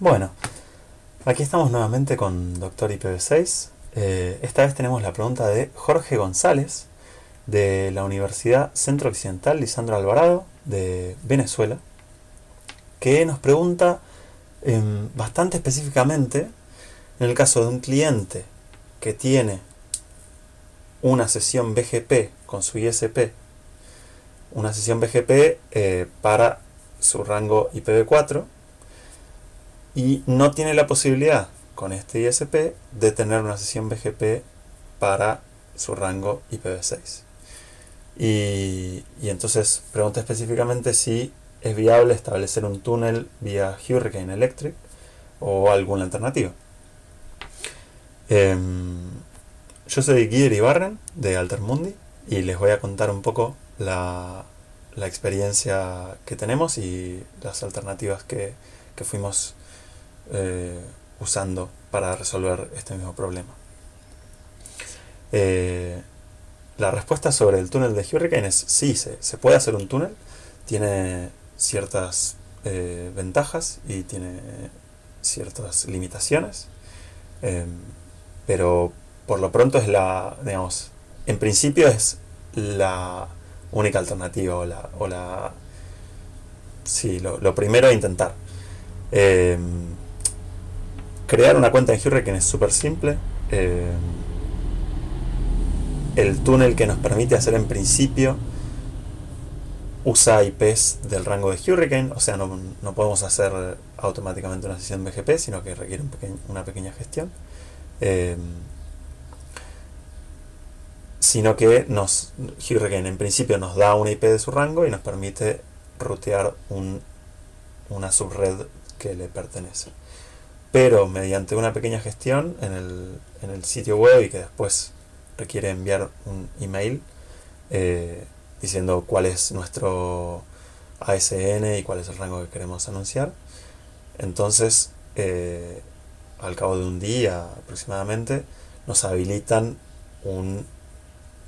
Bueno, aquí estamos nuevamente con Doctor IPv6. Eh, esta vez tenemos la pregunta de Jorge González de la Universidad Centro Occidental Lisandro Alvarado de Venezuela, que nos pregunta em, bastante específicamente en el caso de un cliente que tiene una sesión BGP con su ISP, una sesión BGP eh, para su rango IPv4 y no tiene la posibilidad con este ISP de tener una sesión BGP para su rango IPv6. Y, y, entonces pregunta específicamente si es viable establecer un túnel vía Hurricane Electric o alguna alternativa. Em, yo soy Guillermo Ibarren de Altermundi y les voy a contar un poco la, la experiencia que tenemos y las alternativas que, que fuimos eh, usando para resolver este mismo problema. Eh, la respuesta sobre el túnel de Hurricane es sí, se, puede hacer un túnel, tiene ciertas eh, ventajas y tiene ciertas limitaciones, pero por lo pronto es la, digamos, en principio es la única alternativa o la, o la sí, lo, primero a intentar. Eh, crear una cuenta en Hurricane es súper simple. Eh, el túnel que nos permite hacer en principio usa IPs del rango de Hurricane, o sea, no, podemos hacer automáticamente una sesión BGP, sino que requiere una pequeña gestión. Eh, sino que nos, Hurricane en principio nos da una IP de su rango y nos permite rutear una subred que le pertenece. Pero mediante una pequeña gestión en el, sitio web y que después requiere enviar un email eh, diciendo cuál es nuestro ASN y cuál es el rango que queremos anunciar. Entonces, eh, al cabo de un día aproximadamente, nos habilitan un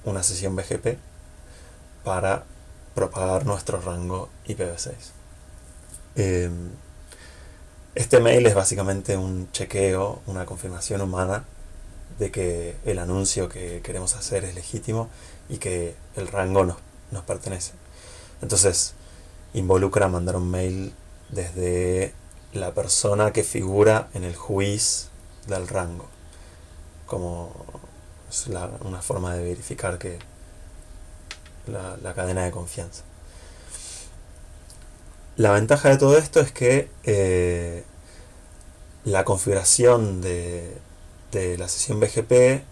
una sesión BGP para propagar nuestro rango IPv6. Em, este mail es básicamente un chequeo, una confirmación humana de que el anuncio que queremos hacer es legítimo y que el rango nos, pertenece. Entonces, involucra mandar un mail desde la persona que figura en el juiz del rango, como es una forma de verificar que la, cadena de confianza. La ventaja de todo esto es que eh, la configuración de, la sesión BGP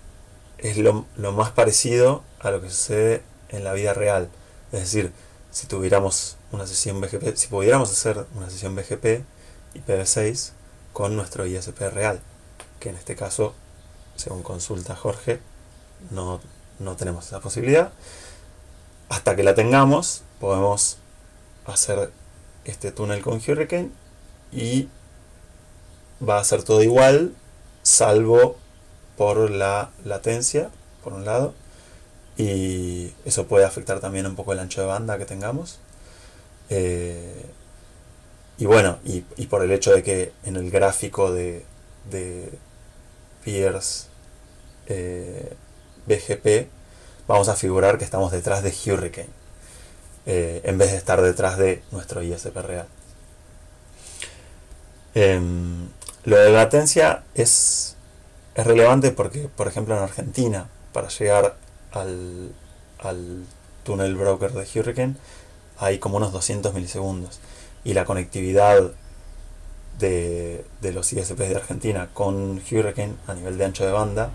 es lo, más parecido a lo que sucede en la vida real. Es decir, si tuviéramos una sesión BGP, si pudiéramos hacer una sesión BGP IPv6 con nuestro ISP real, que en este caso según consulta Jorge, no, tenemos esa posibilidad. Hasta que la tengamos, podemos hacer este túnel con Hurricane y va a ser todo igual, salvo por la latencia, por un lado, y eso puede afectar también un poco el ancho de banda que tengamos. Eh, y bueno, y, por el hecho de que en el gráfico de, de peers eh, BGP vamos a figurar que estamos detrás de Hurricane eh, en vez de estar detrás de nuestro ISP real. Em, lo de latencia es, es relevante porque, por ejemplo, en Argentina, para llegar al, al túnel broker de Hurricane, hay como unos 200 milisegundos. Y la conectividad de, los ISPs de Argentina con Hurricane a nivel de ancho de banda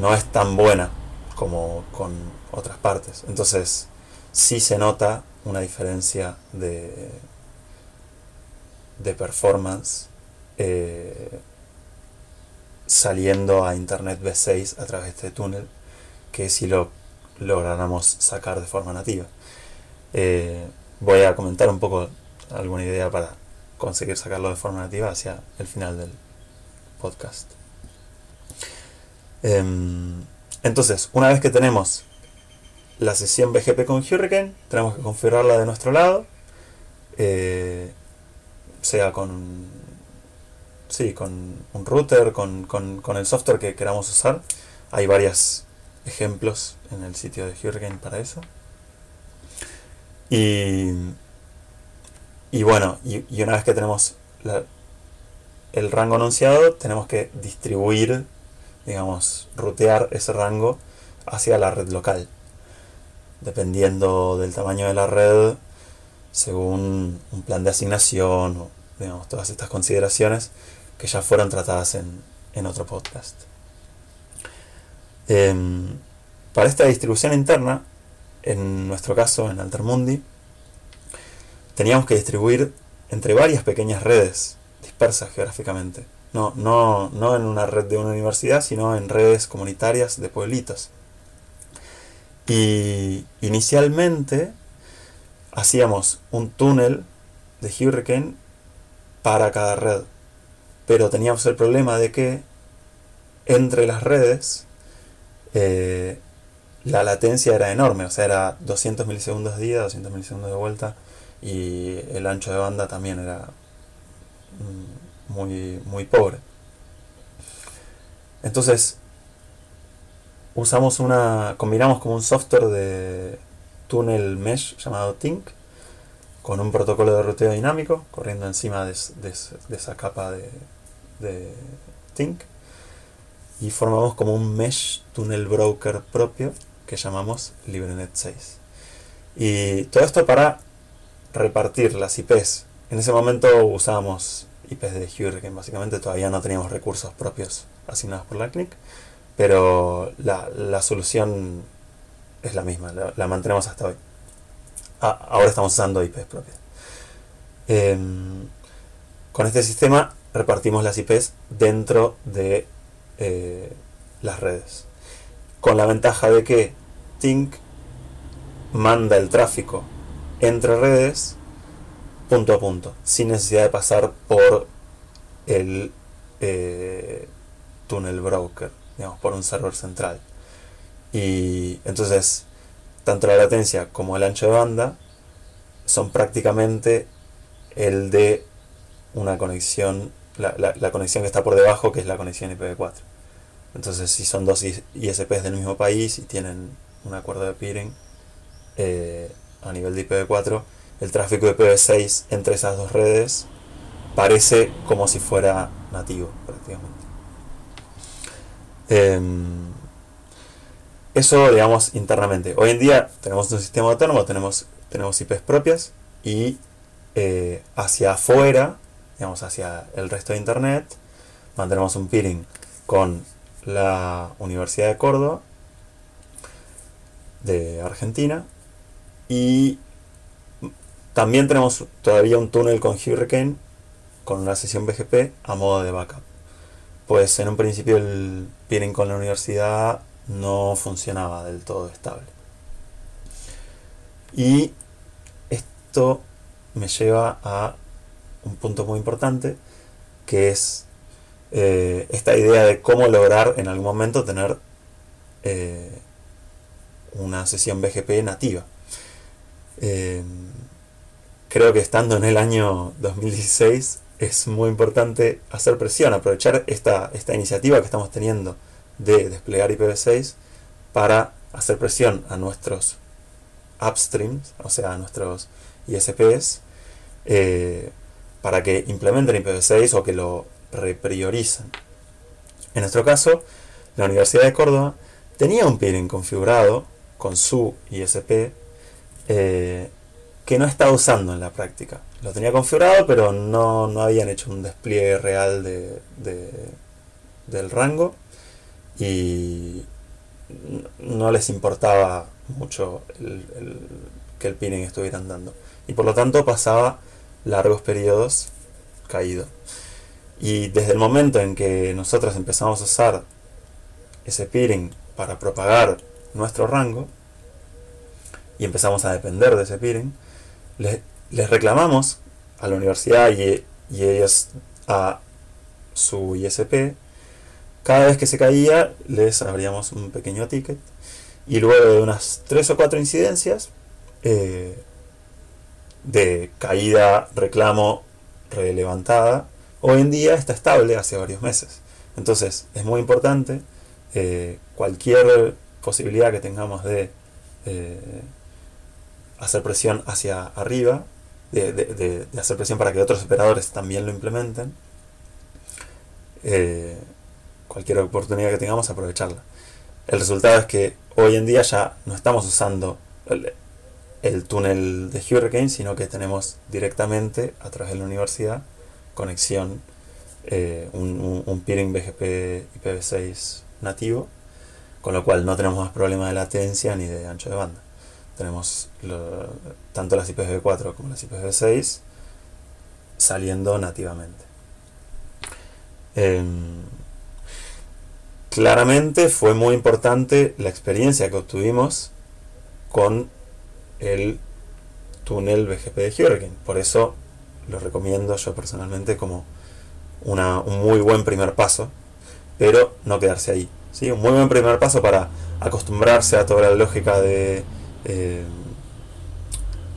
no es tan buena como con otras partes. Entonces, sí se nota una diferencia de, de performance eh, saliendo a Internet V6 a través de este túnel que si lo lográramos sacar de forma nativa. Eh, voy a comentar un poco alguna idea para conseguir sacarlo de forma nativa hacia el final del podcast. Em, entonces, una vez que tenemos la sesión BGP con Hurricane, tenemos que configurarla de nuestro lado, eh, sea con sí, con un router, con, con, con el software que queramos usar. Hay varios ejemplos en el sitio de Hurricane para eso. Y, y bueno, y, una vez que tenemos el rango anunciado, tenemos que distribuir, digamos, rutear ese rango hacia la red local. Dependiendo del tamaño de la red, según un plan de asignación o digamos, todas estas consideraciones que ya fueron tratadas en, en otro podcast. Em, para esta distribución interna, en nuestro caso en Altermundi, teníamos que distribuir entre varias pequeñas redes dispersas geográficamente. No, no, no en una red de una universidad, sino en redes comunitarias de pueblitos. Y inicialmente hacíamos un túnel de Hurricane para cada red. Pero teníamos el problema de que entre las redes eh, la latencia era enorme, o sea, era 200 milisegundos de ida, 200 milisegundos de vuelta, y el ancho de banda también era mm, muy, muy pobre. Entonces, usamos una. combinamos como un software de túnel mesh llamado Tink con un protocolo de ruteo dinámico corriendo encima de, esa capa de, Tink y formamos como un mesh tunnel broker propio que llamamos LibreNet 6. Y todo esto para repartir las IPs. En ese momento usábamos IPs de Hurricane, básicamente todavía no teníamos recursos propios asignados por la CNIC, pero la, solución es la misma, la, mantenemos hasta hoy. Ah, ahora estamos usando IPs propias. Em, con este sistema repartimos las IPs dentro de eh, las redes. Con la ventaja de que Tink manda el tráfico entre redes punto a punto, sin necesidad de pasar por el eh, túnel broker, por un server central. Y entonces, tanto la latencia como el ancho de banda son prácticamente el de una conexión, la, la, conexión que está por debajo, que es la conexión IPv4. Entonces, si son dos ISPs del mismo país y tienen un acuerdo de peering eh, a nivel de IPv4, el tráfico de IPv6 entre esas dos redes parece como si fuera nativo prácticamente. Em, eso, digamos, internamente. Hoy en día tenemos un sistema autónomo, tenemos, tenemos IPs propias y eh, hacia afuera, digamos, hacia el resto de Internet, mantenemos un peering con la Universidad de Córdoba de Argentina y también tenemos todavía un túnel con Hurricane con una sesión BGP a modo de backup. Pues en un principio el peering con la universidad no funcionaba del todo estable. Y esto me lleva a un punto muy importante, que es eh, esta idea de cómo lograr en algún momento tener eh, una sesión BGP nativa. Eh, creo que estando en el año 2016 es muy importante hacer presión, aprovechar esta, esta iniciativa que estamos teniendo de desplegar IPv6 para hacer presión a nuestros upstreams, o sea, a nuestros ISPs, eh, para que implementen IPv6 o que lo reprioricen. En nuestro caso, la Universidad de Córdoba tenía un peering configurado con su ISP eh, que no estaba usando en la práctica. Lo tenía configurado, pero no, habían hecho un despliegue real de, del rango y no les importaba mucho que el peering estuviera andando. Y por lo tanto pasaba largos periodos caído. Y desde el momento en que nosotros empezamos a usar ese peering para propagar nuestro rango y empezamos a depender de ese peering, les, reclamamos a la universidad y, y ellos a su ISP cada vez que se caía, les abríamos un pequeño ticket. Y luego de unas tres o cuatro incidencias eh, de caída, reclamo, relevantada, hoy en día está estable hace varios meses. Entonces es muy importante eh, cualquier posibilidad que tengamos de eh, hacer presión hacia arriba, de, hacer presión para que otros operadores también lo implementen, eh, cualquier oportunidad que tengamos, aprovecharla. El resultado es que hoy en día ya no estamos usando el, túnel de Hurricane, sino que tenemos directamente a través de la universidad conexión, eh, un, un, peering BGP IPv6 nativo, con lo cual no tenemos más problemas de latencia ni de ancho de banda. Tenemos tanto las IPv4 como las IPv6 saliendo nativamente. Em, claramente fue muy importante la experiencia que obtuvimos con el túnel BGP de Hurricane. Por eso lo recomiendo yo personalmente como una, un muy buen primer paso, pero no quedarse ahí. ¿sí? Un muy buen primer paso para acostumbrarse a toda la lógica de eh,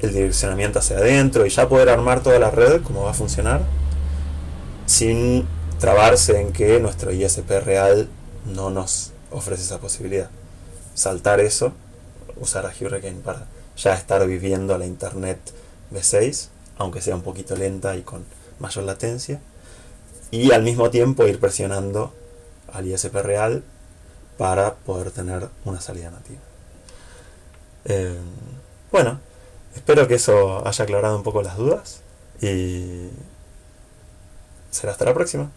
el direccionamiento hacia adentro y ya poder armar toda la red, cómo va a funcionar, sin trabarse en que nuestro ISP real no nos ofrece esa posibilidad. Saltar eso, usar a Hurricane para ya estar viviendo la internet V6, aunque sea un poquito lenta y con mayor latencia, y al mismo tiempo ir presionando al ISP real para poder tener una salida nativa. Eh, bueno, espero que eso haya aclarado un poco las dudas y será hasta la próxima.